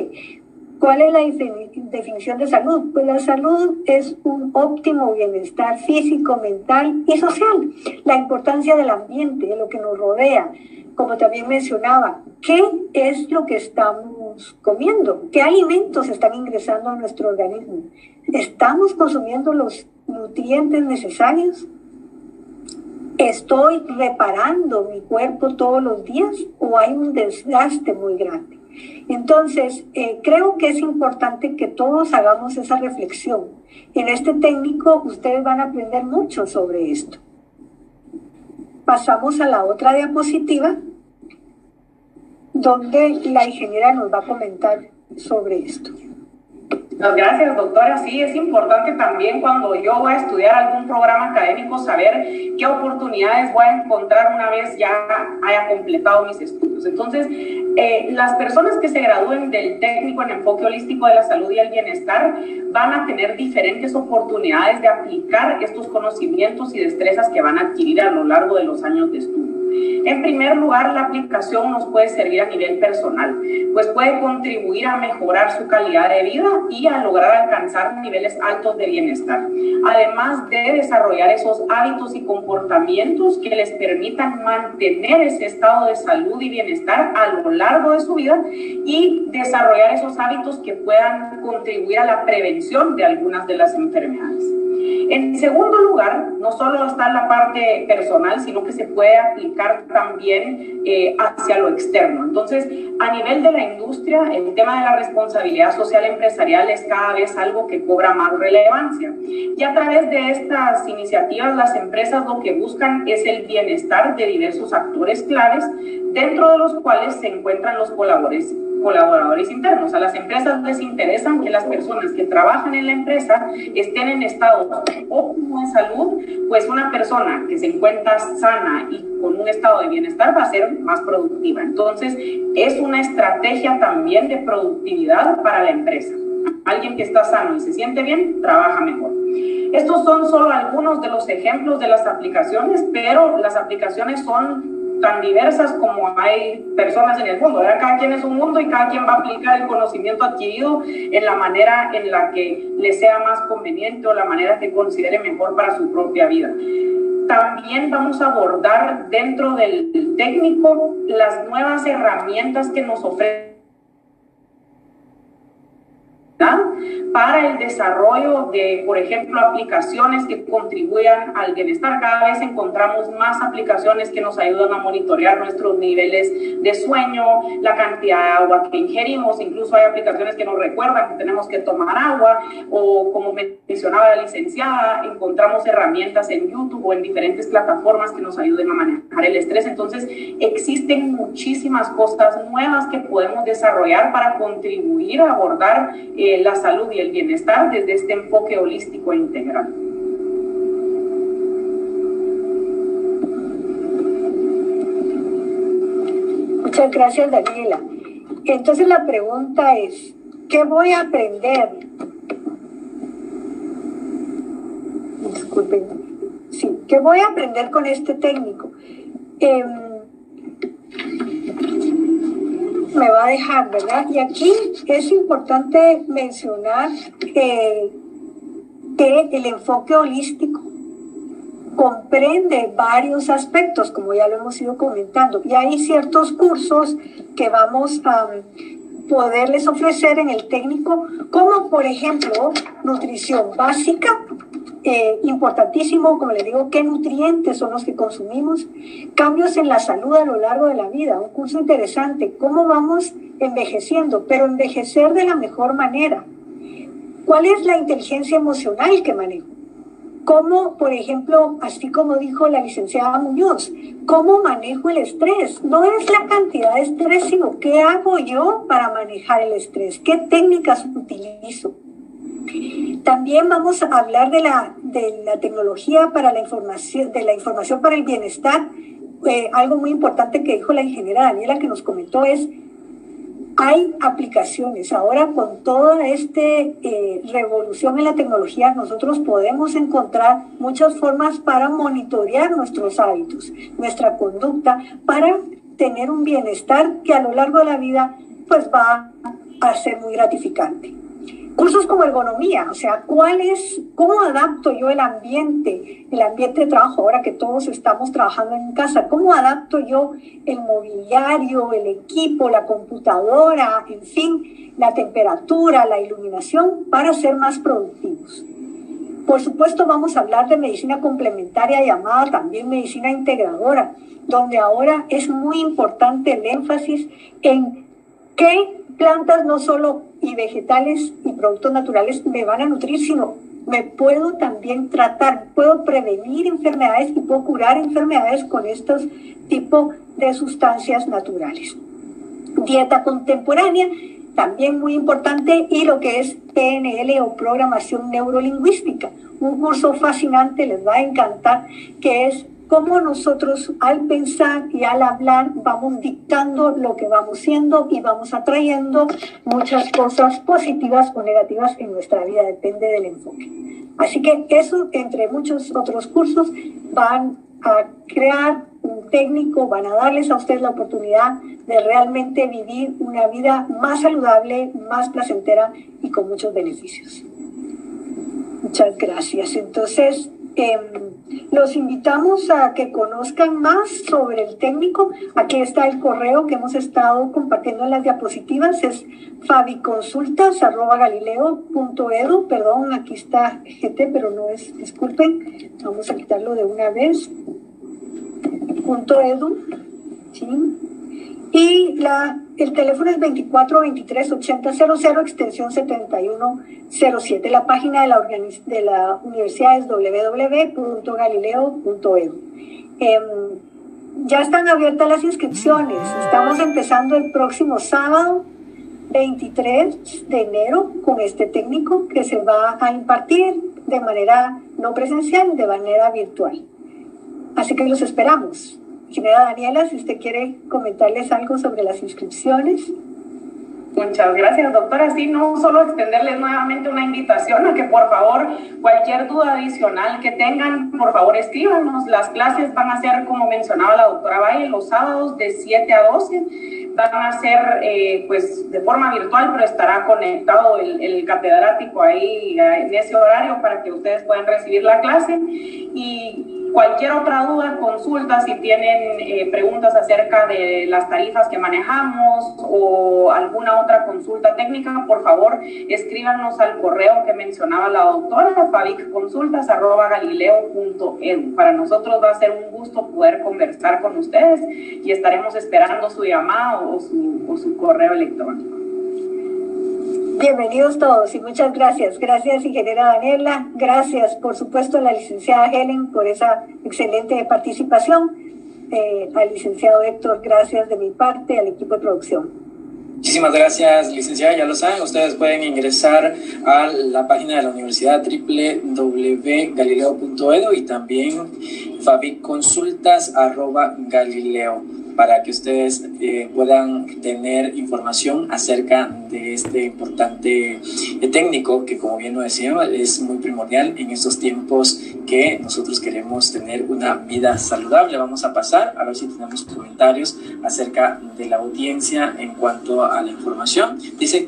¿Cuál es la definición de salud? Pues la salud es un óptimo bienestar físico, mental y social. La importancia del ambiente, de lo que nos rodea, como también mencionaba, ¿qué es lo que estamos comiendo? ¿Qué alimentos están ingresando a nuestro organismo? ¿Estamos consumiendo los nutrientes necesarios? ¿Estoy reparando mi cuerpo todos los días o hay un desgaste muy grande? Entonces, eh, creo que es importante que todos hagamos esa reflexión. En este técnico ustedes van a aprender mucho sobre esto. Pasamos a la otra diapositiva, donde la ingeniera nos va a comentar sobre esto. Gracias, doctora. Sí, es importante también cuando yo voy a estudiar algún programa académico saber qué oportunidades voy a encontrar una vez ya haya completado mis estudios. Entonces, eh, las personas que se gradúen del técnico en enfoque holístico de la salud y el bienestar van a tener diferentes oportunidades de aplicar estos conocimientos y destrezas que van a adquirir a lo largo de los años de estudio. En primer lugar, la aplicación nos puede servir a nivel personal, pues puede contribuir a mejorar su calidad de vida y a lograr alcanzar niveles altos de bienestar, además de desarrollar esos hábitos y comportamientos que les permitan mantener ese estado de salud y bienestar a lo largo de su vida y desarrollar esos hábitos que puedan contribuir a la prevención de algunas de las enfermedades. En segundo lugar, no solo está la parte personal, sino que se puede aplicar también eh, hacia lo externo. Entonces, a nivel de la industria, el tema de la responsabilidad social empresarial es cada vez algo que cobra más relevancia. Y a través de estas iniciativas, las empresas lo que buscan es el bienestar de diversos actores claves, dentro de los cuales se encuentran los colaboradores colaboradores internos. A las empresas les interesa que las personas que trabajan en la empresa estén en estado óptimo de salud, pues una persona que se encuentra sana y con un estado de bienestar va a ser más productiva. Entonces, es una estrategia también de productividad para la empresa. Alguien que está sano y se siente bien, trabaja mejor. Estos son solo algunos de los ejemplos de las aplicaciones, pero las aplicaciones son tan diversas como hay personas en el mundo. Cada quien es un mundo y cada quien va a aplicar el conocimiento adquirido en la manera en la que le sea más conveniente o la manera que considere mejor para su propia vida. También vamos a abordar dentro del técnico las nuevas herramientas que nos ofrece para el desarrollo de, por ejemplo, aplicaciones que contribuyan al bienestar. Cada vez encontramos más aplicaciones que nos ayudan a monitorear nuestros niveles de sueño, la cantidad de agua que ingerimos, incluso hay aplicaciones que nos recuerdan que tenemos que tomar agua o como mencionaba la licenciada, encontramos herramientas en YouTube o en diferentes plataformas que nos ayuden a manejar el estrés. Entonces, existen muchísimas cosas nuevas que podemos desarrollar para contribuir a abordar eh, la salud y el bienestar desde este enfoque holístico e integral. Muchas gracias, Daniela. Entonces la pregunta es, ¿qué voy a aprender? Disculpen. Sí, ¿qué voy a aprender con este técnico? Eh, me va a dejar, ¿verdad? Y aquí es importante mencionar que el enfoque holístico comprende varios aspectos, como ya lo hemos ido comentando, y hay ciertos cursos que vamos a poderles ofrecer en el técnico, como por ejemplo nutrición básica, eh, importantísimo, como les digo, qué nutrientes son los que consumimos, cambios en la salud a lo largo de la vida, un curso interesante, cómo vamos envejeciendo, pero envejecer de la mejor manera. ¿Cuál es la inteligencia emocional que manejo? ¿Cómo, por ejemplo, así como dijo la licenciada Muñoz, cómo manejo el estrés? No es la cantidad de estrés, sino qué hago yo para manejar el estrés, qué técnicas utilizo. También vamos a hablar de la, de la tecnología para la información, de la información para el bienestar. Eh, algo muy importante que dijo la ingeniera Daniela que nos comentó es, hay aplicaciones. Ahora con toda esta eh, revolución en la tecnología, nosotros podemos encontrar muchas formas para monitorear nuestros hábitos, nuestra conducta, para tener un bienestar que a lo largo de la vida pues va a ser muy gratificante. Cursos como ergonomía, o sea, ¿cuál es, cómo adapto yo el ambiente, el ambiente de trabajo, ahora que todos estamos trabajando en casa, cómo adapto yo el mobiliario, el equipo, la computadora, en fin, la temperatura, la iluminación para ser más productivos. Por supuesto, vamos a hablar de medicina complementaria llamada también medicina integradora, donde ahora es muy importante el énfasis en qué plantas no solo y vegetales y productos naturales me van a nutrir, sino me puedo también tratar, puedo prevenir enfermedades y puedo curar enfermedades con estos tipos de sustancias naturales. Dieta contemporánea, también muy importante, y lo que es PNL o programación neurolingüística, un curso fascinante, les va a encantar, que es cómo nosotros al pensar y al hablar vamos dictando lo que vamos siendo y vamos atrayendo muchas cosas positivas o negativas en nuestra vida, depende del enfoque. Así que eso, entre muchos otros cursos, van a crear un técnico, van a darles a ustedes la oportunidad de realmente vivir una vida más saludable, más placentera y con muchos beneficios. Muchas gracias. Entonces, eh, los invitamos a que conozcan más sobre el técnico. Aquí está el correo que hemos estado compartiendo en las diapositivas. Es fabiconsultas.galileo.edu. Perdón, aquí está GT, pero no es, disculpen. Vamos a quitarlo de una vez. Punto edu. ¿sí? Y la, el teléfono es 24 23 80 00, extensión 7107. La página de la, de la universidad es www.galileo.edu. Em, ya están abiertas las inscripciones. Estamos empezando el próximo sábado 23 de enero con este técnico que se va a impartir de manera no presencial, de manera virtual. Así que los esperamos. Ingeniera Daniela, si usted quiere comentarles algo sobre las inscripciones. Muchas gracias, doctora. Sí, no solo extenderles nuevamente una invitación a que por favor cualquier duda adicional que tengan, por favor escríbanos. Las clases van a ser, como mencionaba la doctora Valle, los sábados de 7 a 12. Van a ser eh, pues de forma virtual, pero estará conectado el, el catedrático ahí en ese horario para que ustedes puedan recibir la clase. Y Cualquier otra duda, consulta, si tienen eh, preguntas acerca de las tarifas que manejamos o alguna otra consulta técnica, por favor escríbanos al correo que mencionaba la doctora, fabicconsultas.galileo.edu. Para nosotros va a ser un gusto poder conversar con ustedes y estaremos esperando su llamada o su, o su correo electrónico. Bienvenidos todos y muchas gracias. Gracias, ingeniera Daniela. Gracias, por supuesto, a la licenciada Helen por esa excelente participación. Eh, al licenciado Héctor, gracias de mi parte, al equipo de producción. Muchísimas gracias, licenciada. Ya lo saben, ustedes pueden ingresar a la página de la universidad www.galileo.edu y también fabiconsultas.galileo para que ustedes eh, puedan tener información acerca de este importante eh, técnico que, como bien lo decía, es muy primordial en estos tiempos que nosotros queremos tener una vida saludable. Vamos a pasar a ver si tenemos comentarios acerca de la audiencia en cuanto a la información. Dice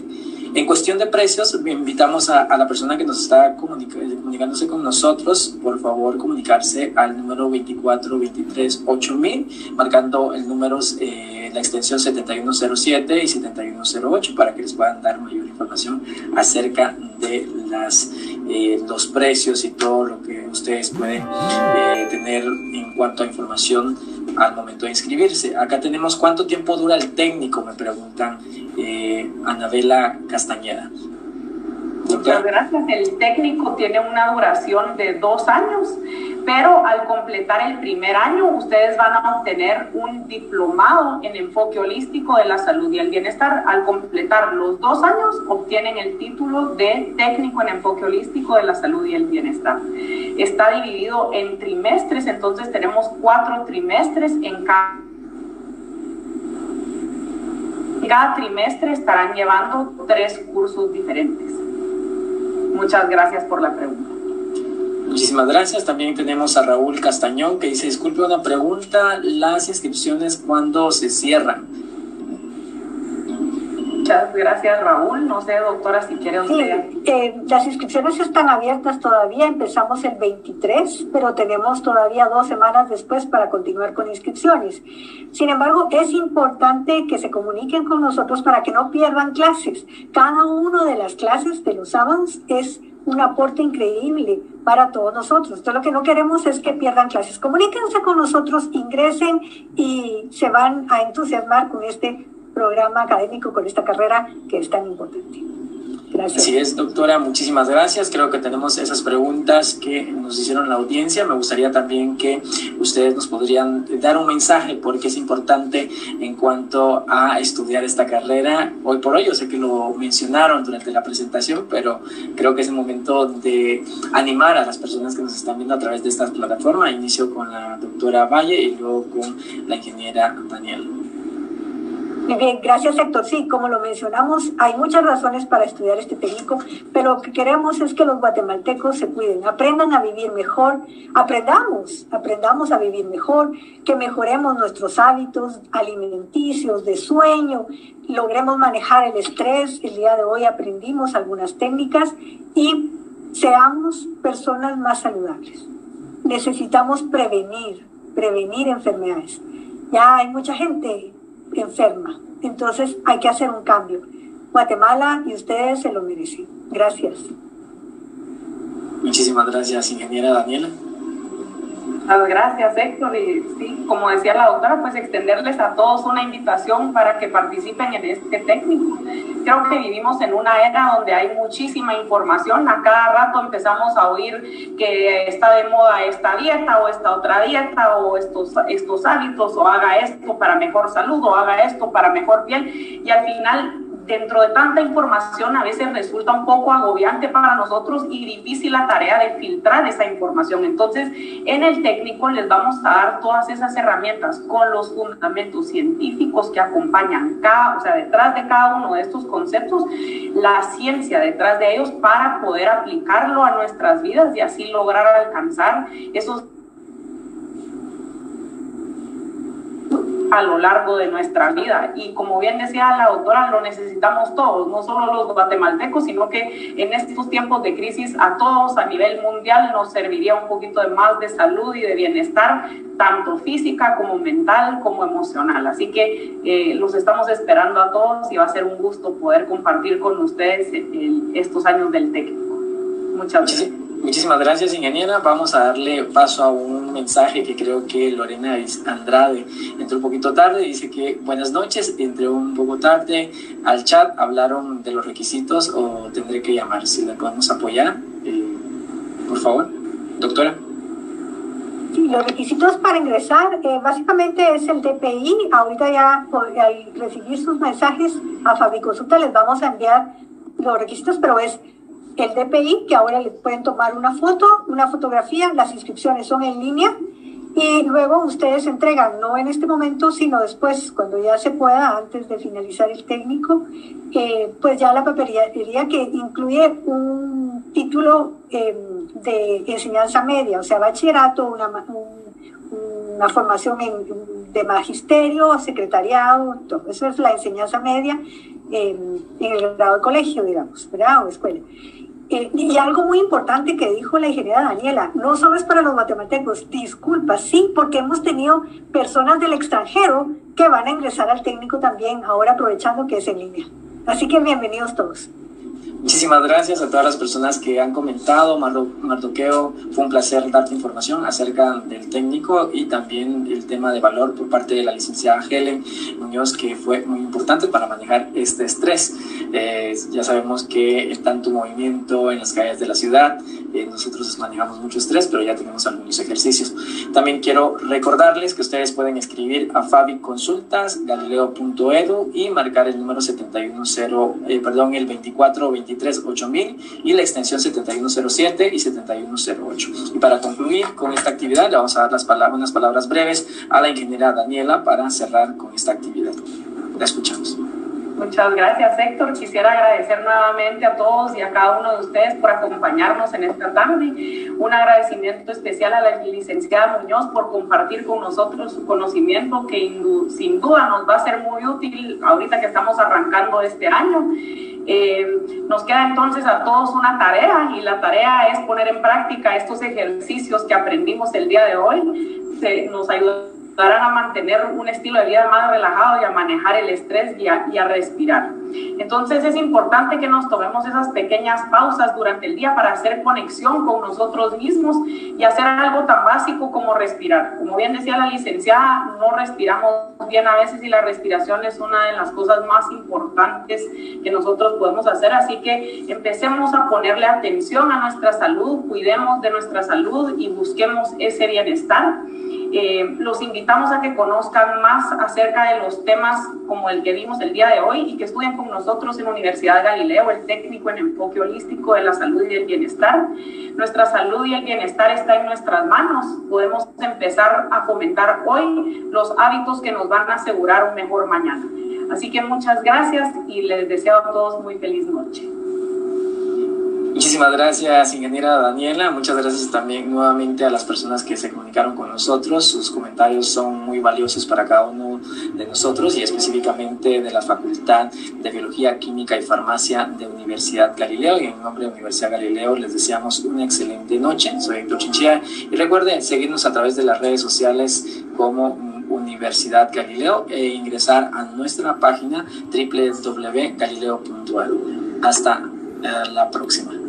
en cuestión de precios, invitamos a, la persona que nos está comunicándose con nosotros, por favor comunicarse al número 24238000, marcando el número, eh, la extensión 7107 y 7108 para que les puedan dar mayor información acerca de las, eh, los precios y todo lo que ustedes pueden eh, tener en cuanto a información al momento de inscribirse. Acá tenemos cuánto tiempo dura el técnico, me preguntan eh, Anabela Castañeda. Muchas gracias. El técnico tiene una duración de dos años, pero al completar el primer año ustedes van a obtener un diplomado en enfoque holístico de la salud y el bienestar. Al completar los dos años obtienen el título de técnico en enfoque holístico de la salud y el bienestar. Está dividido en trimestres, entonces tenemos cuatro trimestres en cada cada trimestre estarán llevando tres cursos diferentes. Muchas gracias por la pregunta. Muchísimas gracias. También tenemos a Raúl Castañón que dice, disculpe una pregunta, las inscripciones cuándo se cierran. Muchas gracias, Raúl. No sé, doctora, si quiere usted. Sí, eh, las inscripciones están abiertas todavía. Empezamos el 23, pero tenemos todavía dos semanas después para continuar con inscripciones. Sin embargo, es importante que se comuniquen con nosotros para que no pierdan clases. Cada una de las clases de los sábados es un aporte increíble para todos nosotros. Entonces, lo que no queremos es que pierdan clases. Comuníquense con nosotros, ingresen y se van a entusiasmar con este programa académico con esta carrera que es tan importante. Así es, doctora, muchísimas gracias. Creo que tenemos esas preguntas que nos hicieron la audiencia. Me gustaría también que ustedes nos podrían dar un mensaje porque es importante en cuanto a estudiar esta carrera. Hoy por hoy, yo sé que lo mencionaron durante la presentación, pero creo que es el momento de animar a las personas que nos están viendo a través de esta plataforma. Inicio con la doctora Valle y luego con la ingeniera Daniel. Muy bien, gracias Héctor. Sí, como lo mencionamos, hay muchas razones para estudiar este técnico, pero lo que queremos es que los guatemaltecos se cuiden, aprendan a vivir mejor, aprendamos, aprendamos a vivir mejor, que mejoremos nuestros hábitos alimenticios, de sueño, logremos manejar el estrés. El día de hoy aprendimos algunas técnicas y seamos personas más saludables. Necesitamos prevenir, prevenir enfermedades. Ya hay mucha gente enferma. Entonces hay que hacer un cambio. Guatemala y ustedes se lo merecen. Gracias. Muchísimas gracias, ingeniera Daniela. Gracias, Héctor. Y sí, como decía la doctora, pues extenderles a todos una invitación para que participen en este técnico. Creo que vivimos en una era donde hay muchísima información. A cada rato empezamos a oír que está de moda esta dieta o esta otra dieta o estos, estos hábitos o haga esto para mejor salud o haga esto para mejor piel. Y al final dentro de tanta información a veces resulta un poco agobiante para nosotros y difícil la tarea de filtrar esa información. Entonces, en el técnico les vamos a dar todas esas herramientas con los fundamentos científicos que acompañan cada, o sea, detrás de cada uno de estos conceptos, la ciencia detrás de ellos para poder aplicarlo a nuestras vidas y así lograr alcanzar esos a lo largo de nuestra vida. Y como bien decía la doctora, lo necesitamos todos, no solo los guatemaltecos, sino que en estos tiempos de crisis a todos a nivel mundial nos serviría un poquito de más de salud y de bienestar, tanto física como mental como emocional. Así que eh, los estamos esperando a todos y va a ser un gusto poder compartir con ustedes estos años del técnico. Muchas gracias. Muchísimas gracias, ingeniera. Vamos a darle paso a un mensaje que creo que Lorena Andrade entró un poquito tarde. Dice que buenas noches, entré un poco tarde al chat. Hablaron de los requisitos o tendré que llamar. Si la podemos apoyar, eh, por favor, doctora. Sí, los requisitos para ingresar eh, básicamente es el DPI. Ahorita ya al recibir sus mensajes a Fabiconsulta les vamos a enviar los requisitos, pero es el DPI, que ahora le pueden tomar una foto, una fotografía, las inscripciones son en línea y luego ustedes entregan, no en este momento, sino después, cuando ya se pueda, antes de finalizar el técnico, eh, pues ya la papelería que incluye un título em, de enseñanza media, o sea, bachillerato, una, una formación de magisterio, secretariado, todo. Eso es la enseñanza media en el grado de colegio, digamos, ¿verdad? O escuela. Y algo muy importante que dijo la ingeniera Daniela, no solo es para los matemáticos, disculpa, sí, porque hemos tenido personas del extranjero que van a ingresar al técnico también, ahora aprovechando que es en línea. Así que bienvenidos todos. Muchísimas gracias a todas las personas que han comentado. Mardoqueo, fue un placer darte información acerca del técnico y también el tema de valor por parte de la licenciada Helen Muñoz, que fue muy importante para manejar este estrés. Eh, ya sabemos que tanto movimiento en las calles de la ciudad, eh, nosotros manejamos mucho estrés, pero ya tenemos algunos ejercicios. También quiero recordarles que ustedes pueden escribir a Fabi Consultas, galileo.edu y marcar el número 710, eh, perdón, el 2423 8000 y la extensión 7107 y 7108. Y para concluir con esta actividad, le vamos a dar las palabras, unas palabras breves a la ingeniera Daniela para cerrar con esta actividad. La escuchamos. Muchas gracias, Héctor. Quisiera agradecer nuevamente a todos y a cada uno de ustedes por acompañarnos en esta tarde. Un agradecimiento especial a la licenciada Muñoz por compartir con nosotros su conocimiento que sin duda nos va a ser muy útil ahorita que estamos arrancando este año. Eh, nos queda entonces a todos una tarea y la tarea es poner en práctica estos ejercicios que aprendimos el día de hoy. Se, nos ayuda ayudarán a mantener un estilo de vida más relajado y a manejar el estrés y a, y a, respirar. Entonces es importante que nos tomemos esas pequeñas pausas durante el día para hacer conexión con nosotros mismos y hacer algo tan básico como respirar. Como bien decía la licenciada, no respiramos bien a veces y la respiración es una de las cosas más importantes que nosotros podemos hacer. Así que empecemos a ponerle atención a nuestra salud, cuidemos de nuestra salud y busquemos ese bienestar. Eh, los invitamos a que conozcan más acerca de los temas como el que vimos el día de hoy y que estudien con nosotros en Universidad Galileo, el técnico en enfoque holístico de la salud y el bienestar. Nuestra salud y el bienestar está en nuestras manos. Podemos empezar a fomentar hoy los hábitos que nos van a asegurar un mejor mañana. Así que muchas gracias y les deseo a todos muy feliz noche. Muchísimas gracias, ingeniera Daniela. Muchas gracias también nuevamente a las personas que se comunicaron con nosotros. Sus comentarios son muy valiosos para cada uno de nosotros y específicamente de la Facultad de Biología, Química y Farmacia de Universidad Galileo. Y en nombre de Universidad Galileo les deseamos una excelente noche. Soy Héctor Chinchilla y recuerden seguirnos a través de las redes sociales como Universidad Galileo e ingresar a nuestra página www.galileo.edu. Hasta eh, la próxima.